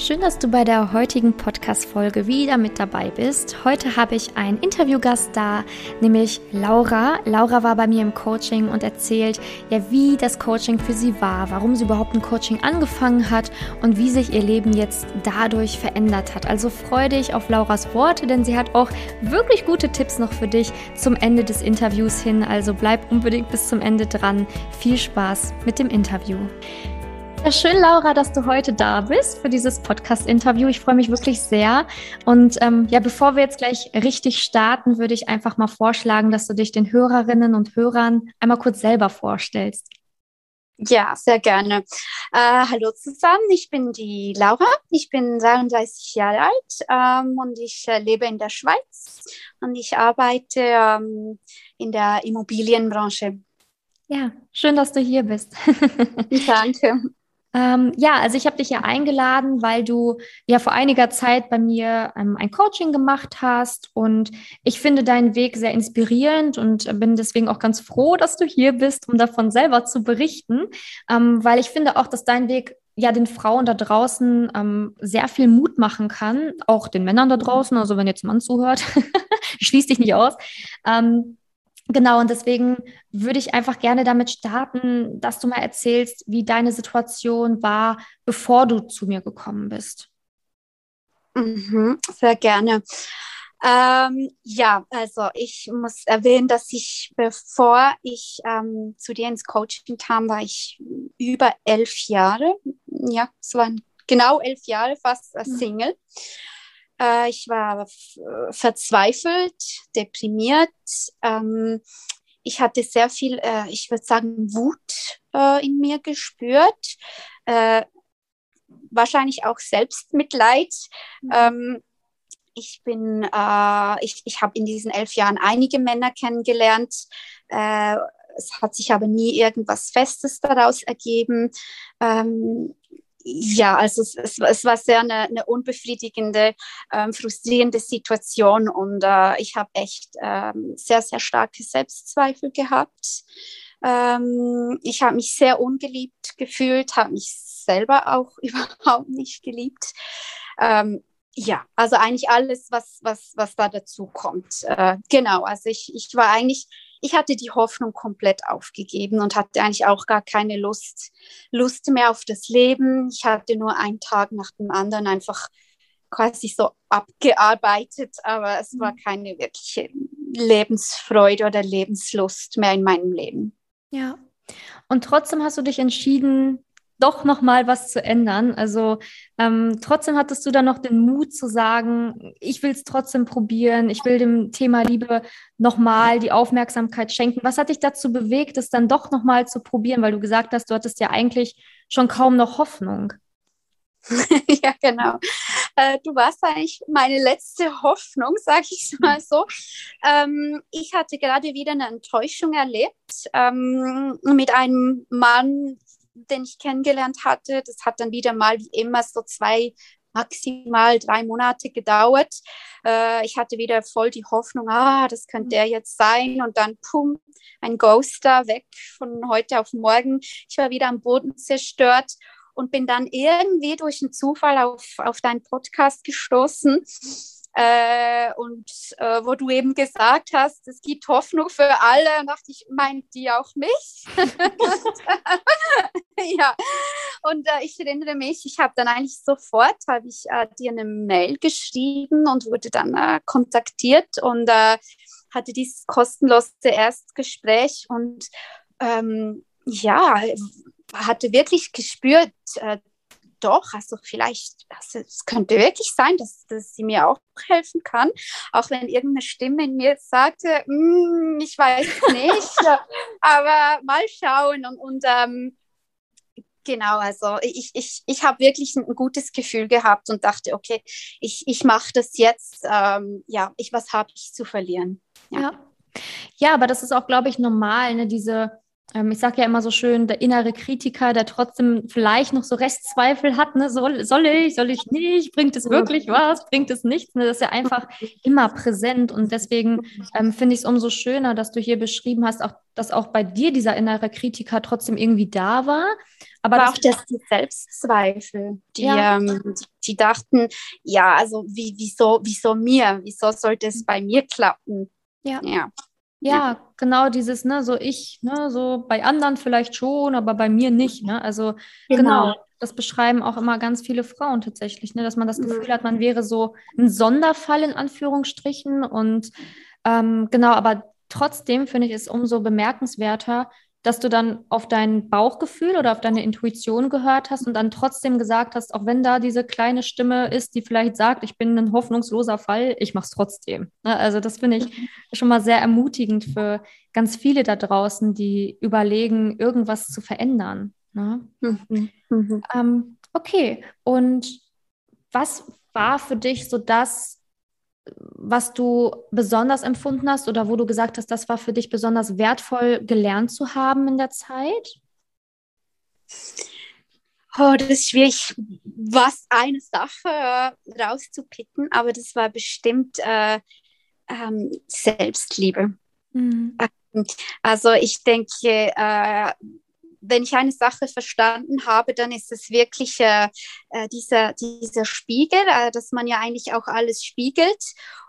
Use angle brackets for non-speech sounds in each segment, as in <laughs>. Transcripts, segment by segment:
Schön, dass du bei der heutigen Podcast-Folge wieder mit dabei bist. Heute habe ich einen Interviewgast da, nämlich Laura. Laura war bei mir im Coaching und erzählt, ja, wie das Coaching für sie war, warum sie überhaupt ein Coaching angefangen hat und wie sich ihr Leben jetzt dadurch verändert hat. Also freue dich auf Lauras Worte, denn sie hat auch wirklich gute Tipps noch für dich zum Ende des Interviews hin. Also bleib unbedingt bis zum Ende dran. Viel Spaß mit dem Interview. Ja, schön, Laura, dass du heute da bist für dieses Podcast-Interview. Ich freue mich wirklich sehr. Und ähm, ja, bevor wir jetzt gleich richtig starten, würde ich einfach mal vorschlagen, dass du dich den Hörerinnen und Hörern einmal kurz selber vorstellst. Ja, sehr gerne. Äh, hallo zusammen, ich bin die Laura, ich bin 33 Jahre alt ähm, und ich äh, lebe in der Schweiz und ich arbeite ähm, in der Immobilienbranche. Ja, schön, dass du hier bist. Danke. <laughs> Ähm, ja, also ich habe dich ja eingeladen, weil du ja vor einiger Zeit bei mir ähm, ein Coaching gemacht hast. Und ich finde deinen Weg sehr inspirierend und bin deswegen auch ganz froh, dass du hier bist, um davon selber zu berichten, ähm, weil ich finde auch, dass dein Weg ja den Frauen da draußen ähm, sehr viel Mut machen kann, auch den Männern da draußen, also wenn jetzt ein Mann zuhört, <laughs> schließ dich nicht aus. Ähm, Genau, und deswegen würde ich einfach gerne damit starten, dass du mal erzählst, wie deine Situation war, bevor du zu mir gekommen bist. Mhm, sehr gerne. Ähm, ja, also ich muss erwähnen, dass ich, bevor ich ähm, zu dir ins Coaching kam, war ich über elf Jahre, ja, es waren genau elf Jahre fast als mhm. Single. Mhm. Äh, ich war verzweifelt, deprimiert. Ähm, ich hatte sehr viel, äh, ich würde sagen, Wut äh, in mir gespürt. Äh, wahrscheinlich auch Selbstmitleid. Mhm. Ähm, ich bin, äh, ich, ich habe in diesen elf Jahren einige Männer kennengelernt. Äh, es hat sich aber nie irgendwas Festes daraus ergeben. Ähm, ja, also es, es, es, war sehr eine, eine unbefriedigende, ähm, frustrierende Situation und äh, ich habe echt ähm, sehr, sehr starke Selbstzweifel gehabt. Ähm, ich habe mich sehr ungeliebt gefühlt, habe mich selber auch <laughs> überhaupt nicht geliebt. Ähm, ja, also eigentlich alles, was, was, was da dazu kommt. Äh, genau, also ich, ich war eigentlich ich hatte die Hoffnung komplett aufgegeben und hatte eigentlich auch gar keine Lust, Lust mehr auf das Leben. Ich hatte nur einen Tag nach dem anderen einfach quasi so abgearbeitet, aber es war mhm. keine wirkliche Lebensfreude oder Lebenslust mehr in meinem Leben. Ja. Und trotzdem hast du dich entschieden, doch noch mal was zu ändern. Also ähm, trotzdem hattest du dann noch den Mut zu sagen, ich will es trotzdem probieren, ich will dem Thema Liebe noch mal die Aufmerksamkeit schenken. Was hat dich dazu bewegt, es dann doch noch mal zu probieren? Weil du gesagt hast, du hattest ja eigentlich schon kaum noch Hoffnung. <laughs> ja, genau. Äh, du warst eigentlich meine letzte Hoffnung, sage ich mal so. Ähm, ich hatte gerade wieder eine Enttäuschung erlebt ähm, mit einem Mann, den ich kennengelernt hatte. Das hat dann wieder mal wie immer so zwei maximal drei Monate gedauert. Äh, ich hatte wieder voll die Hoffnung, ah, das könnte der jetzt sein. Und dann, pum, ein Ghoster weg von heute auf morgen. Ich war wieder am Boden zerstört und bin dann irgendwie durch einen Zufall auf, auf deinen Podcast gestoßen äh, und äh, wo du eben gesagt hast, es gibt Hoffnung für alle, dachte ich, meint die auch mich? <laughs> ja, und äh, ich erinnere mich, ich habe dann eigentlich sofort, habe ich äh, dir eine Mail geschrieben und wurde dann äh, kontaktiert und äh, hatte dieses kostenlose Erstgespräch und ähm, ja, hatte wirklich gespürt, doch, also vielleicht, also es könnte wirklich sein, dass, dass sie mir auch helfen kann, auch wenn irgendeine Stimme in mir sagte, mm, ich weiß nicht, <laughs> aber mal schauen und, und ähm, genau, also ich, ich, ich habe wirklich ein, gutes Gefühl gehabt und dachte, okay, ich, ich mache das jetzt, ähm, ja, ich, was habe ich zu verlieren? Ja. ja. ja, aber das ist auch, glaube ich, normal, ne, diese ich sage ja immer so schön, der innere Kritiker, der trotzdem vielleicht noch so Restzweifel hat, ne? soll, soll ich, soll ich nicht, bringt es wirklich was, bringt es nichts, ne? das ist ja einfach immer präsent und deswegen ähm, finde ich es umso schöner, dass du hier beschrieben hast, auch, dass auch bei dir dieser innere Kritiker trotzdem irgendwie da war. Aber, Aber auch das, die Selbstzweifel, die, ja. ähm, die, dachten, ja, also wie, wieso, wieso mir, wieso sollte es bei mir klappen? Ja. ja. Ja, genau dieses, ne, so ich, ne, so bei anderen vielleicht schon, aber bei mir nicht, ne? Also genau. genau das beschreiben auch immer ganz viele Frauen tatsächlich, ne, dass man das Gefühl hat, man wäre so ein Sonderfall in Anführungsstrichen und ähm, genau, aber trotzdem finde ich es umso bemerkenswerter, dass du dann auf dein Bauchgefühl oder auf deine Intuition gehört hast und dann trotzdem gesagt hast, auch wenn da diese kleine Stimme ist, die vielleicht sagt, ich bin ein hoffnungsloser Fall, ich mache es trotzdem. Ne, also das finde ich mhm. schon mal sehr ermutigend für ganz viele da draußen, die überlegen, irgendwas zu verändern. Mhm. Mhm. Ähm, okay, und was war für dich so das, was du besonders empfunden hast oder wo du gesagt hast, das war für dich besonders wertvoll gelernt zu haben in der Zeit? Oh, das ist schwierig, was eine Sache rauszupicken, aber das war bestimmt äh, ähm, Selbstliebe. Mhm. Also ich denke, äh, wenn ich eine Sache verstanden habe, dann ist es wirklich äh, äh, dieser, dieser Spiegel, äh, dass man ja eigentlich auch alles spiegelt.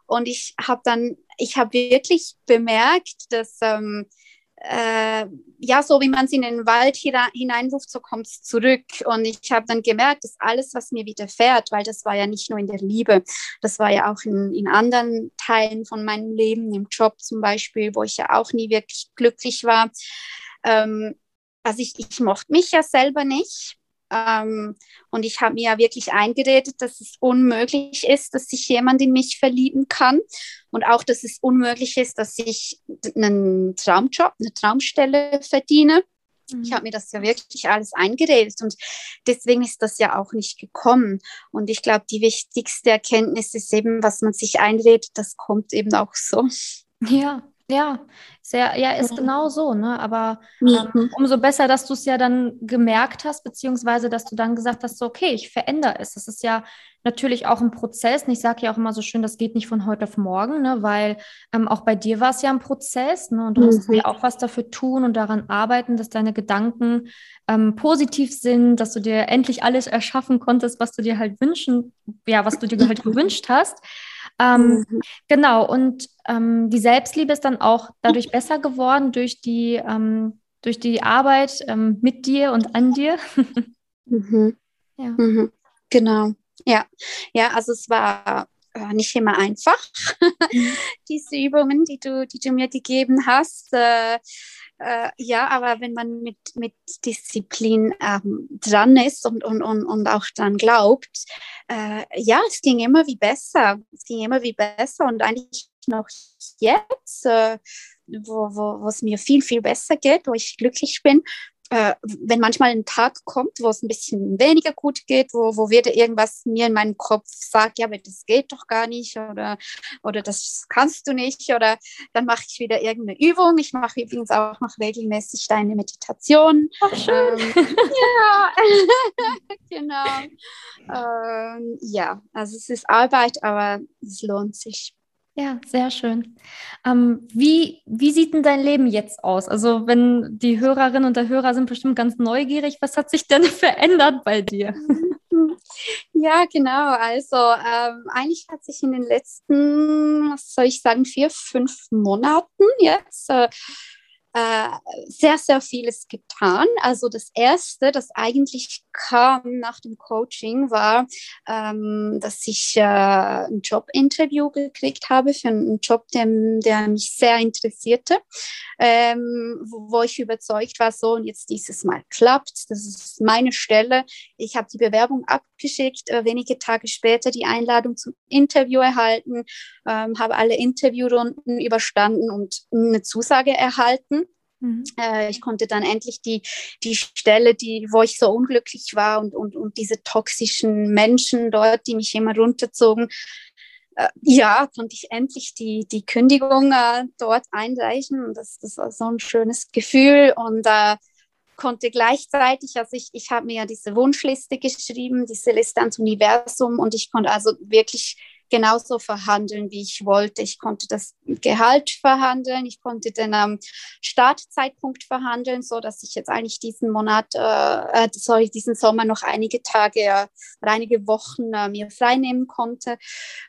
Und ich habe dann, ich habe wirklich bemerkt, dass ähm, äh, ja, so wie man es in den Wald hineinruft, so kommt es zurück. Und ich habe dann gemerkt, dass alles, was mir widerfährt, weil das war ja nicht nur in der Liebe, das war ja auch in, in anderen Teilen von meinem Leben, im Job zum Beispiel, wo ich ja auch nie wirklich glücklich war. Ähm, also ich, ich mochte mich ja selber nicht. Ähm, und ich habe mir ja wirklich eingeredet, dass es unmöglich ist, dass sich jemand in mich verlieben kann. Und auch, dass es unmöglich ist, dass ich einen Traumjob, eine Traumstelle verdiene. Mhm. Ich habe mir das ja wirklich alles eingeredet und deswegen ist das ja auch nicht gekommen. Und ich glaube, die wichtigste Erkenntnis ist eben, was man sich einredet, das kommt eben auch so. Ja, ja, sehr, ja, ist genau so, ne? Aber ähm, mhm. umso besser, dass du es ja dann gemerkt hast, beziehungsweise dass du dann gesagt hast, so, okay, ich verändere es. Das ist ja natürlich auch ein Prozess. Und ich sage ja auch immer so schön, das geht nicht von heute auf morgen, ne? Weil ähm, auch bei dir war es ja ein Prozess, ne? Und du mhm. musst ja auch was dafür tun und daran arbeiten, dass deine Gedanken ähm, positiv sind, dass du dir endlich alles erschaffen konntest, was du dir halt wünschen, ja, was du dir halt <laughs> gewünscht hast. Ähm, mhm. Genau, und ähm, die Selbstliebe ist dann auch dadurch besser geworden durch die, ähm, durch die Arbeit ähm, mit dir und an dir. mhm. <laughs> Ja. Mhm. Genau, ja. Ja, also es war äh, nicht immer einfach, mhm. <laughs> diese Übungen, die du, die du mir gegeben hast. Äh, äh, ja, aber wenn man mit, mit Disziplin ähm, dran ist und, und, und, und auch dran glaubt, äh, ja, es ging immer wie besser. Es ging immer wie besser und eigentlich noch jetzt, äh, wo, wo, wo es mir viel, viel besser geht, wo ich glücklich bin, äh, wenn manchmal ein Tag kommt, wo es ein bisschen weniger gut geht, wo, wo wieder irgendwas mir in meinem Kopf sagt, ja, aber das geht doch gar nicht oder, oder das kannst du nicht oder dann mache ich wieder irgendeine Übung. Ich mache übrigens auch noch regelmäßig deine Meditation. Ach, schön. Ähm, ja, <laughs> genau. <laughs> Ähm, ja, also es ist Arbeit, aber es lohnt sich. Ja, sehr schön. Ähm, wie, wie sieht denn dein Leben jetzt aus? Also, wenn die Hörerinnen und der Hörer sind bestimmt ganz neugierig, was hat sich denn <laughs> verändert bei dir? <laughs> Ja, genau. Also, ähm, eigentlich hat sich in den letzten, was soll ich sagen, vier, fünf Monaten jetzt äh, äh, sehr, sehr vieles getan. Also das Erste, das eigentlich kam nach dem Coaching, war, ähm, dass ich äh, ein Jobinterview gekriegt habe für einen Job, der, der mich sehr interessierte, ähm, wo, wo, ich überzeugt war, so und jetzt dieses Mal klappt, das ist meine Stelle. Ich habe die Bewerbung abgeschickt, äh, wenige Tage später die Einladung zum Interview erhalten, ähm, habe alle Interviewrunden überstanden und eine Zusage erhalten. Mhm. Äh, ich konnte dann endlich die, die Stelle, die, wo ich so unglücklich war und, und, und diese toxischen Menschen dort, die mich immer runterzogen, äh, ja, konnte ich endlich die, die Kündigung äh, dort einreichen. Das, das war so ein schönes Gefühl. Und äh, konnte gleichzeitig, also ich, ich habe mir ja diese Wunschliste geschrieben, diese Liste ans Universum und ich konnte also wirklich genauso verhandeln, wie ich wollte. Ich konnte das Gehalt verhandeln, ich konnte den ähm, Startzeitpunkt verhandeln, so dass ich jetzt eigentlich diesen Monat, äh, äh sorry, diesen Sommer noch einige Tage äh, einige Wochen äh, mir freinehmen konnte,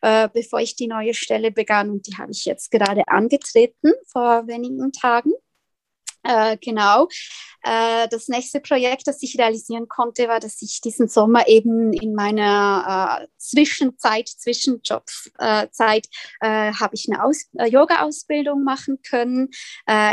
äh, bevor ich die neue Stelle begann. Und die habe ich jetzt gerade angetreten vor wenigen Tagen. Äh, genau. Äh, das nächste Projekt, das ich realisieren konnte, war, dass ich diesen Sommer eben in meiner äh, Zwischenzeit, Zwischenjobszeit, äh, äh, habe ich eine Aus Yoga-Ausbildung machen können.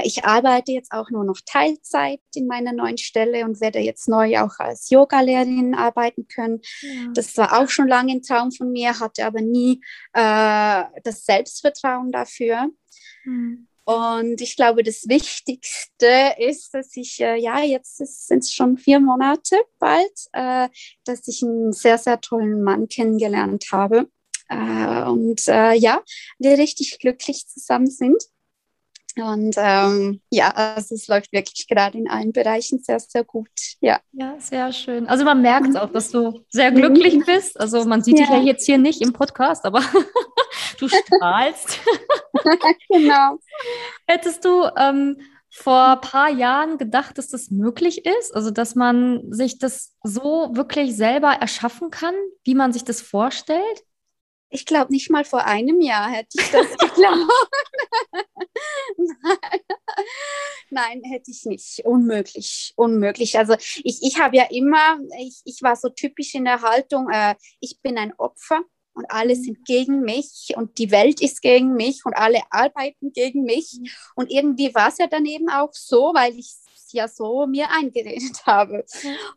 ich arbeite jetzt auch nur noch Teilzeit in meiner neuen Stelle und werde jetzt neu auch als Yogalehrerin arbeiten können. Ja. Das war auch schon lange ein Traum von mir, hatte aber nie das Selbstvertrauen dafür. Mhm. Und ich glaube, das Wichtigste ist, dass ich, äh, ja, jetzt sind es schon vier Monate bald, äh, dass ich einen sehr, sehr tollen Mann kennengelernt habe. Äh, und äh, ja, wir richtig glücklich zusammen sind. Und ähm, ja, also es läuft wirklich gerade in allen Bereichen sehr, sehr gut. Ja, ja sehr schön. Also man merkt auch, dass du sehr glücklich mhm. bist. Also man sieht ja. dich ja jetzt hier nicht im Podcast, aber <laughs> du strahlst. <laughs> genau. Hättest du ähm, vor ein paar Jahren gedacht, dass das möglich ist? Also, dass man sich das so wirklich selber erschaffen kann, wie man sich das vorstellt? Ich glaube, nicht mal vor einem Jahr hätte ich das <laughs> geglaubt. Nein. Nein, hätte ich nicht. Unmöglich, unmöglich. Also ich, ich habe ja immer, ich, ich war so typisch in der Haltung, äh, ich bin ein Opfer und alle mhm. sind gegen mich und die Welt ist gegen mich und alle arbeiten gegen mich. Mhm. Und irgendwie war es ja dann eben auch so, weil ich es ja so mir eingeredet <laughs> habe.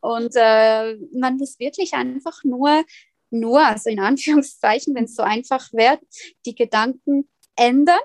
Und äh, man muss wirklich einfach nur, nur, also in Anführungszeichen, wenn es so einfach wäre, die Gedanken ändern.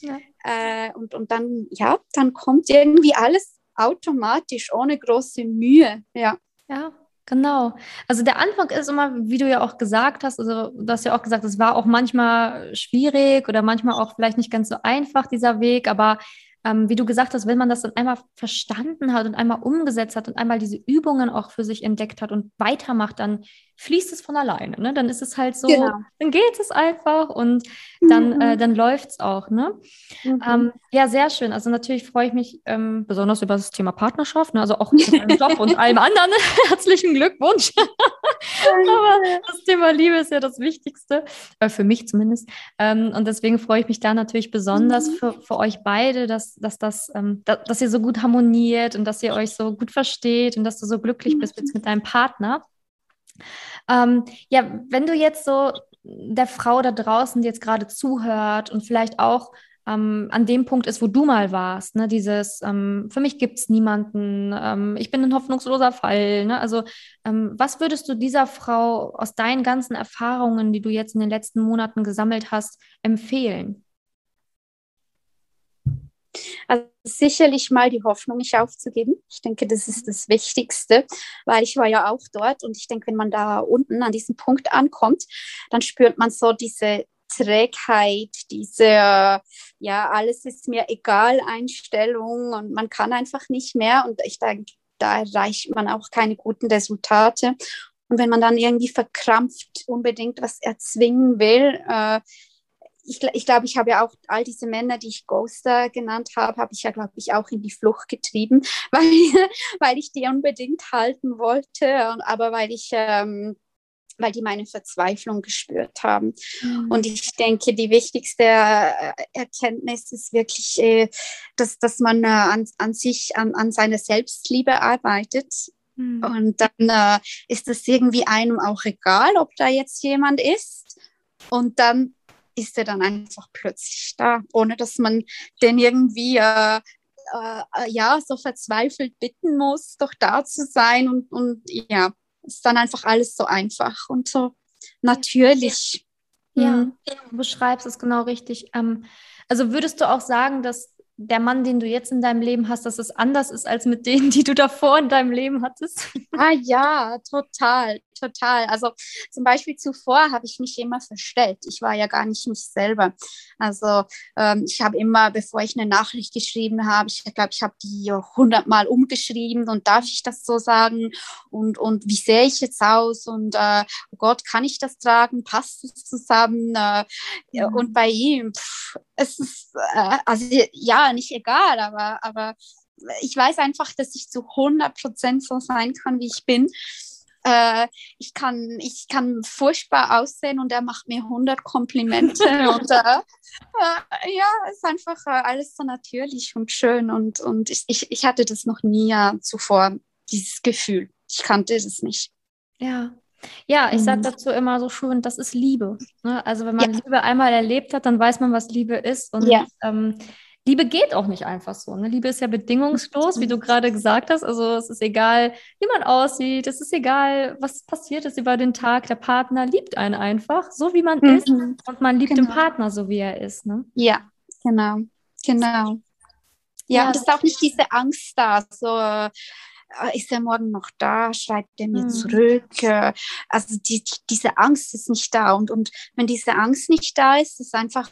Ja. Äh, und, und dann, ja, dann kommt irgendwie alles automatisch, ohne große Mühe. Ja. Ja, Genau. Also der Anfang ist immer, wie du ja auch gesagt hast, also du hast ja auch gesagt, es war auch manchmal schwierig oder manchmal auch vielleicht nicht ganz so einfach, dieser Weg, aber ähm, wie du gesagt hast, wenn man das dann einmal verstanden hat und einmal umgesetzt hat und einmal diese Übungen auch für sich entdeckt hat und weitermacht, dann fließt es von alleine. Ne? Dann ist es halt so, genau. dann geht es einfach und dann, mhm. äh, dann läuft es auch. Ne? Mhm. Ähm, ja, sehr schön. Also natürlich freue ich mich ähm, besonders über das Thema Partnerschaft, ne? also auch mit meinem <laughs> Job und allem anderen. <laughs> Herzlichen Glückwunsch. Aber das Thema Liebe ist ja das Wichtigste, äh, für mich zumindest. Ähm, und deswegen freue ich mich da natürlich besonders mhm. für, für euch beide, dass, dass, das, ähm, da, dass ihr so gut harmoniert und dass ihr euch so gut versteht und dass du so glücklich bist mit deinem Partner. Ähm, ja, wenn du jetzt so der Frau da draußen, die jetzt gerade zuhört und vielleicht auch ähm, an dem Punkt ist, wo du mal warst, ne? dieses, ähm, für mich gibt es niemanden, ähm, ich bin ein hoffnungsloser Fall. Ne? Also ähm, was würdest du dieser Frau aus deinen ganzen Erfahrungen, die du jetzt in den letzten Monaten gesammelt hast, empfehlen? Also sicherlich mal die Hoffnung nicht aufzugeben. Ich denke, das ist das Wichtigste, weil ich war ja auch dort und ich denke, wenn man da unten an diesem Punkt ankommt, dann spürt man so diese Trägheit, diese, ja, alles ist mir egal Einstellung und man kann einfach nicht mehr und ich denke, da erreicht man auch keine guten Resultate. Und wenn man dann irgendwie verkrampft unbedingt was erzwingen will, äh, ich, ich glaube, ich habe ja auch all diese Männer, die ich Ghoster genannt habe, habe ich ja, glaube ich, auch in die Flucht getrieben, <laughs> weil, weil ich die unbedingt halten wollte, aber weil ich, ähm, weil die meine Verzweiflung gespürt haben. Mhm. Und ich denke, die wichtigste äh, Erkenntnis ist wirklich, äh, dass, dass man äh, an, an sich, an, an seiner Selbstliebe arbeitet. Mhm. Und dann äh, ist es irgendwie einem auch egal, ob da jetzt jemand ist. Und dann ist er dann einfach plötzlich da, ohne dass man den irgendwie äh, äh, ja so verzweifelt bitten muss, doch da zu sein und, und ja, ist dann einfach alles so einfach und so natürlich. Ja, mhm. du beschreibst es genau richtig. Ähm, also würdest du auch sagen, dass der Mann, den du jetzt in deinem Leben hast, dass es anders ist als mit denen, die du davor in deinem Leben hattest? <laughs> Ah ja, total, total. Also zum Beispiel zuvor habe ich mich immer verstellt. Ich war ja gar nicht mich selber. Also ähm, ich habe immer, bevor ich eine Nachricht geschrieben habe, ich glaube, ich habe die hundertmal umgeschrieben und darf ich das so sagen? Und, und wie sehe ich jetzt aus? Und äh, oh Gott, kann ich das tragen? Passt es zusammen? Äh, mhm. Und bei ihm, pff, es ist, äh, also ja, nicht egal, aber, aber ich weiß einfach, dass ich zu 100 Prozent so sein kann, wie ich bin. Äh, ich, kann, ich kann furchtbar aussehen und er macht mir 100 Komplimente. <laughs> und äh, äh, ja, es ist einfach äh, alles so natürlich und schön. Und, und ich, ich, ich hatte das noch nie zuvor, dieses Gefühl. Ich kannte es nicht. Ja, ja, ich sage mhm. dazu immer so schön, das ist Liebe. Ne? Also wenn man ja. Liebe einmal erlebt hat, dann weiß man, was Liebe ist. Und ja. ähm, Liebe geht auch nicht einfach so. Ne? Liebe ist ja bedingungslos, wie du gerade gesagt hast. Also es ist egal, wie man aussieht, es ist egal, was passiert ist über den Tag. Der Partner liebt einen einfach, so wie man mhm. ist. Und man liebt genau. den Partner, so wie er ist. Ne? Ja, genau, genau. Ja, ja, und es ist auch nicht diese Angst da, so ist er morgen noch da, schreibt er mir mhm. zurück. Äh, also die, diese Angst ist nicht da. Und, und wenn diese Angst nicht da ist, ist es einfach,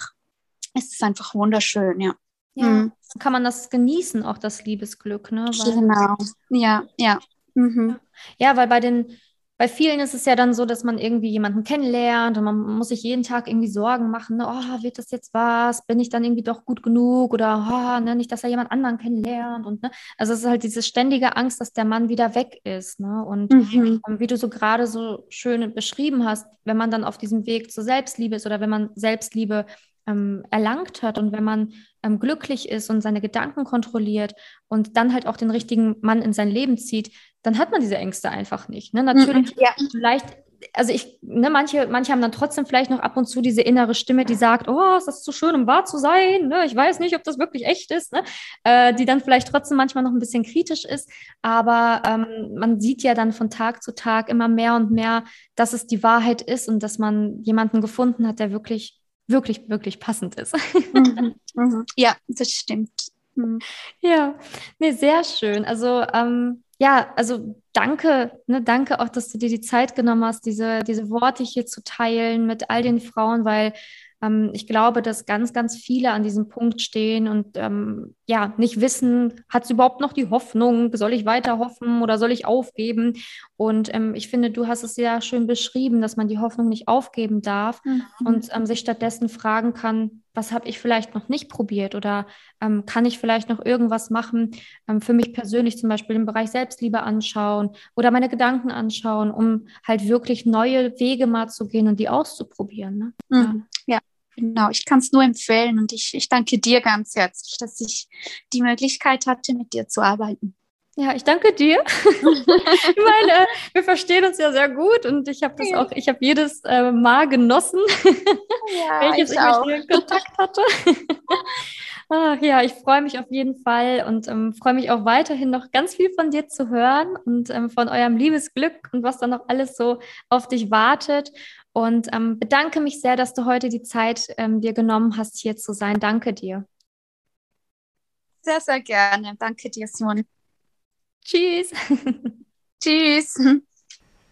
ist es einfach wunderschön, ja. Ja, mhm. kann man das genießen, auch das Liebesglück, ne? Weil, genau, ja, ja. Mhm. Ja, weil bei den, bei vielen ist es ja dann so, dass man irgendwie jemanden kennenlernt und man muss sich jeden Tag irgendwie Sorgen machen, ne? oh, wird das jetzt was? Bin ich dann irgendwie doch gut genug? Oder oh, ne? nicht, dass er jemand anderen kennenlernt. Und, ne? Also es ist halt diese ständige Angst, dass der Mann wieder weg ist. Ne? Und mhm. ähm, wie du so gerade so schön beschrieben hast, wenn man dann auf diesem Weg zur Selbstliebe ist oder wenn man Selbstliebe ähm, erlangt hat und wenn man ähm, glücklich ist und seine Gedanken kontrolliert und dann halt auch den richtigen Mann in sein Leben zieht, dann hat man diese Ängste einfach nicht. Ne? Natürlich, ja. vielleicht, also ich, ne, manche, manche haben dann trotzdem vielleicht noch ab und zu diese innere Stimme, die sagt, oh, ist das zu schön, um wahr zu sein? Ne? Ich weiß nicht, ob das wirklich echt ist, ne? äh, die dann vielleicht trotzdem manchmal noch ein bisschen kritisch ist. Aber ähm, man sieht ja dann von Tag zu Tag immer mehr und mehr, dass es die Wahrheit ist und dass man jemanden gefunden hat, der wirklich wirklich, wirklich passend ist. Mhm, mhm. <laughs> Ja, das stimmt. Mhm. Ja, nee, sehr schön. Also ähm, ja, also danke, ne, danke auch, dass du dir die Zeit genommen hast, diese, diese Worte hier zu teilen mit all den Frauen, weil ähm, ich glaube, dass ganz, ganz viele an diesem Punkt stehen und ähm, ja, nicht wissen, hat es überhaupt noch die Hoffnung, soll ich weiter hoffen oder soll ich aufgeben? Und ähm, ich finde, du hast es sehr schön beschrieben, dass man die Hoffnung nicht aufgeben darf mhm. und ähm, sich stattdessen fragen kann, was habe ich vielleicht noch nicht probiert oder ähm, kann ich vielleicht noch irgendwas machen, ähm, für mich persönlich zum Beispiel im Bereich Selbstliebe anschauen oder meine Gedanken anschauen, um halt wirklich neue Wege mal zu gehen und die auszuprobieren. Ne? Mhm. Ja. Genau, ich kann es nur empfehlen und ich, ich danke dir ganz herzlich, dass ich die Möglichkeit hatte, mit dir zu arbeiten. Ja, ich danke dir. <laughs> ich meine, wir verstehen uns ja sehr gut und ich habe das auch, ich habe jedes äh, Mal genossen, ja, <laughs> welches ich, ich mit dir Kontakt hatte. Ach, <laughs> ja, ich freue mich auf jeden Fall und ähm, freue mich auch weiterhin noch ganz viel von dir zu hören und ähm, von eurem Liebesglück und was da noch alles so auf dich wartet. Und ähm, bedanke mich sehr, dass du heute die Zeit ähm, dir genommen hast, hier zu sein. Danke dir. Sehr, sehr gerne. Danke dir, Simone. Tschüss. <laughs> <laughs> Tschüss.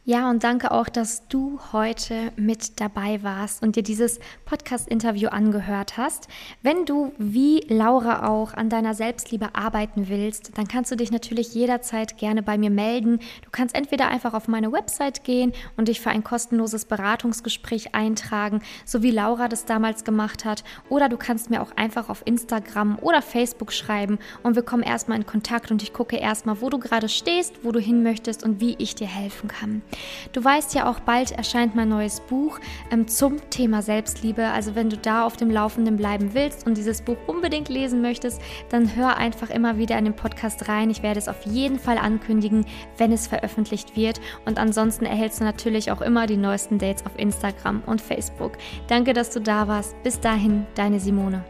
Ja, und danke auch, dass du heute mit dabei warst und dir dieses Podcast-Interview angehört hast. Wenn du wie Laura auch an deiner Selbstliebe arbeiten willst, dann kannst du dich natürlich jederzeit gerne bei mir melden. Du kannst entweder einfach auf meine Website gehen und dich für ein kostenloses Beratungsgespräch eintragen, so wie Laura das damals gemacht hat, oder du kannst mir auch einfach auf Instagram oder Facebook schreiben und wir kommen erstmal in Kontakt und ich gucke erstmal, wo du gerade stehst, wo du hin möchtest und wie ich dir helfen kann. Du weißt ja auch, bald erscheint mein neues Buch ähm, zum Thema Selbstliebe. Also wenn du da auf dem Laufenden bleiben willst und dieses Buch unbedingt lesen möchtest, dann hör einfach immer wieder in den Podcast rein. Ich werde es auf jeden Fall ankündigen, wenn es veröffentlicht wird. Und ansonsten erhältst du natürlich auch immer die neuesten Dates auf Instagram und Facebook. Danke, dass du da warst. Bis dahin, deine Simone.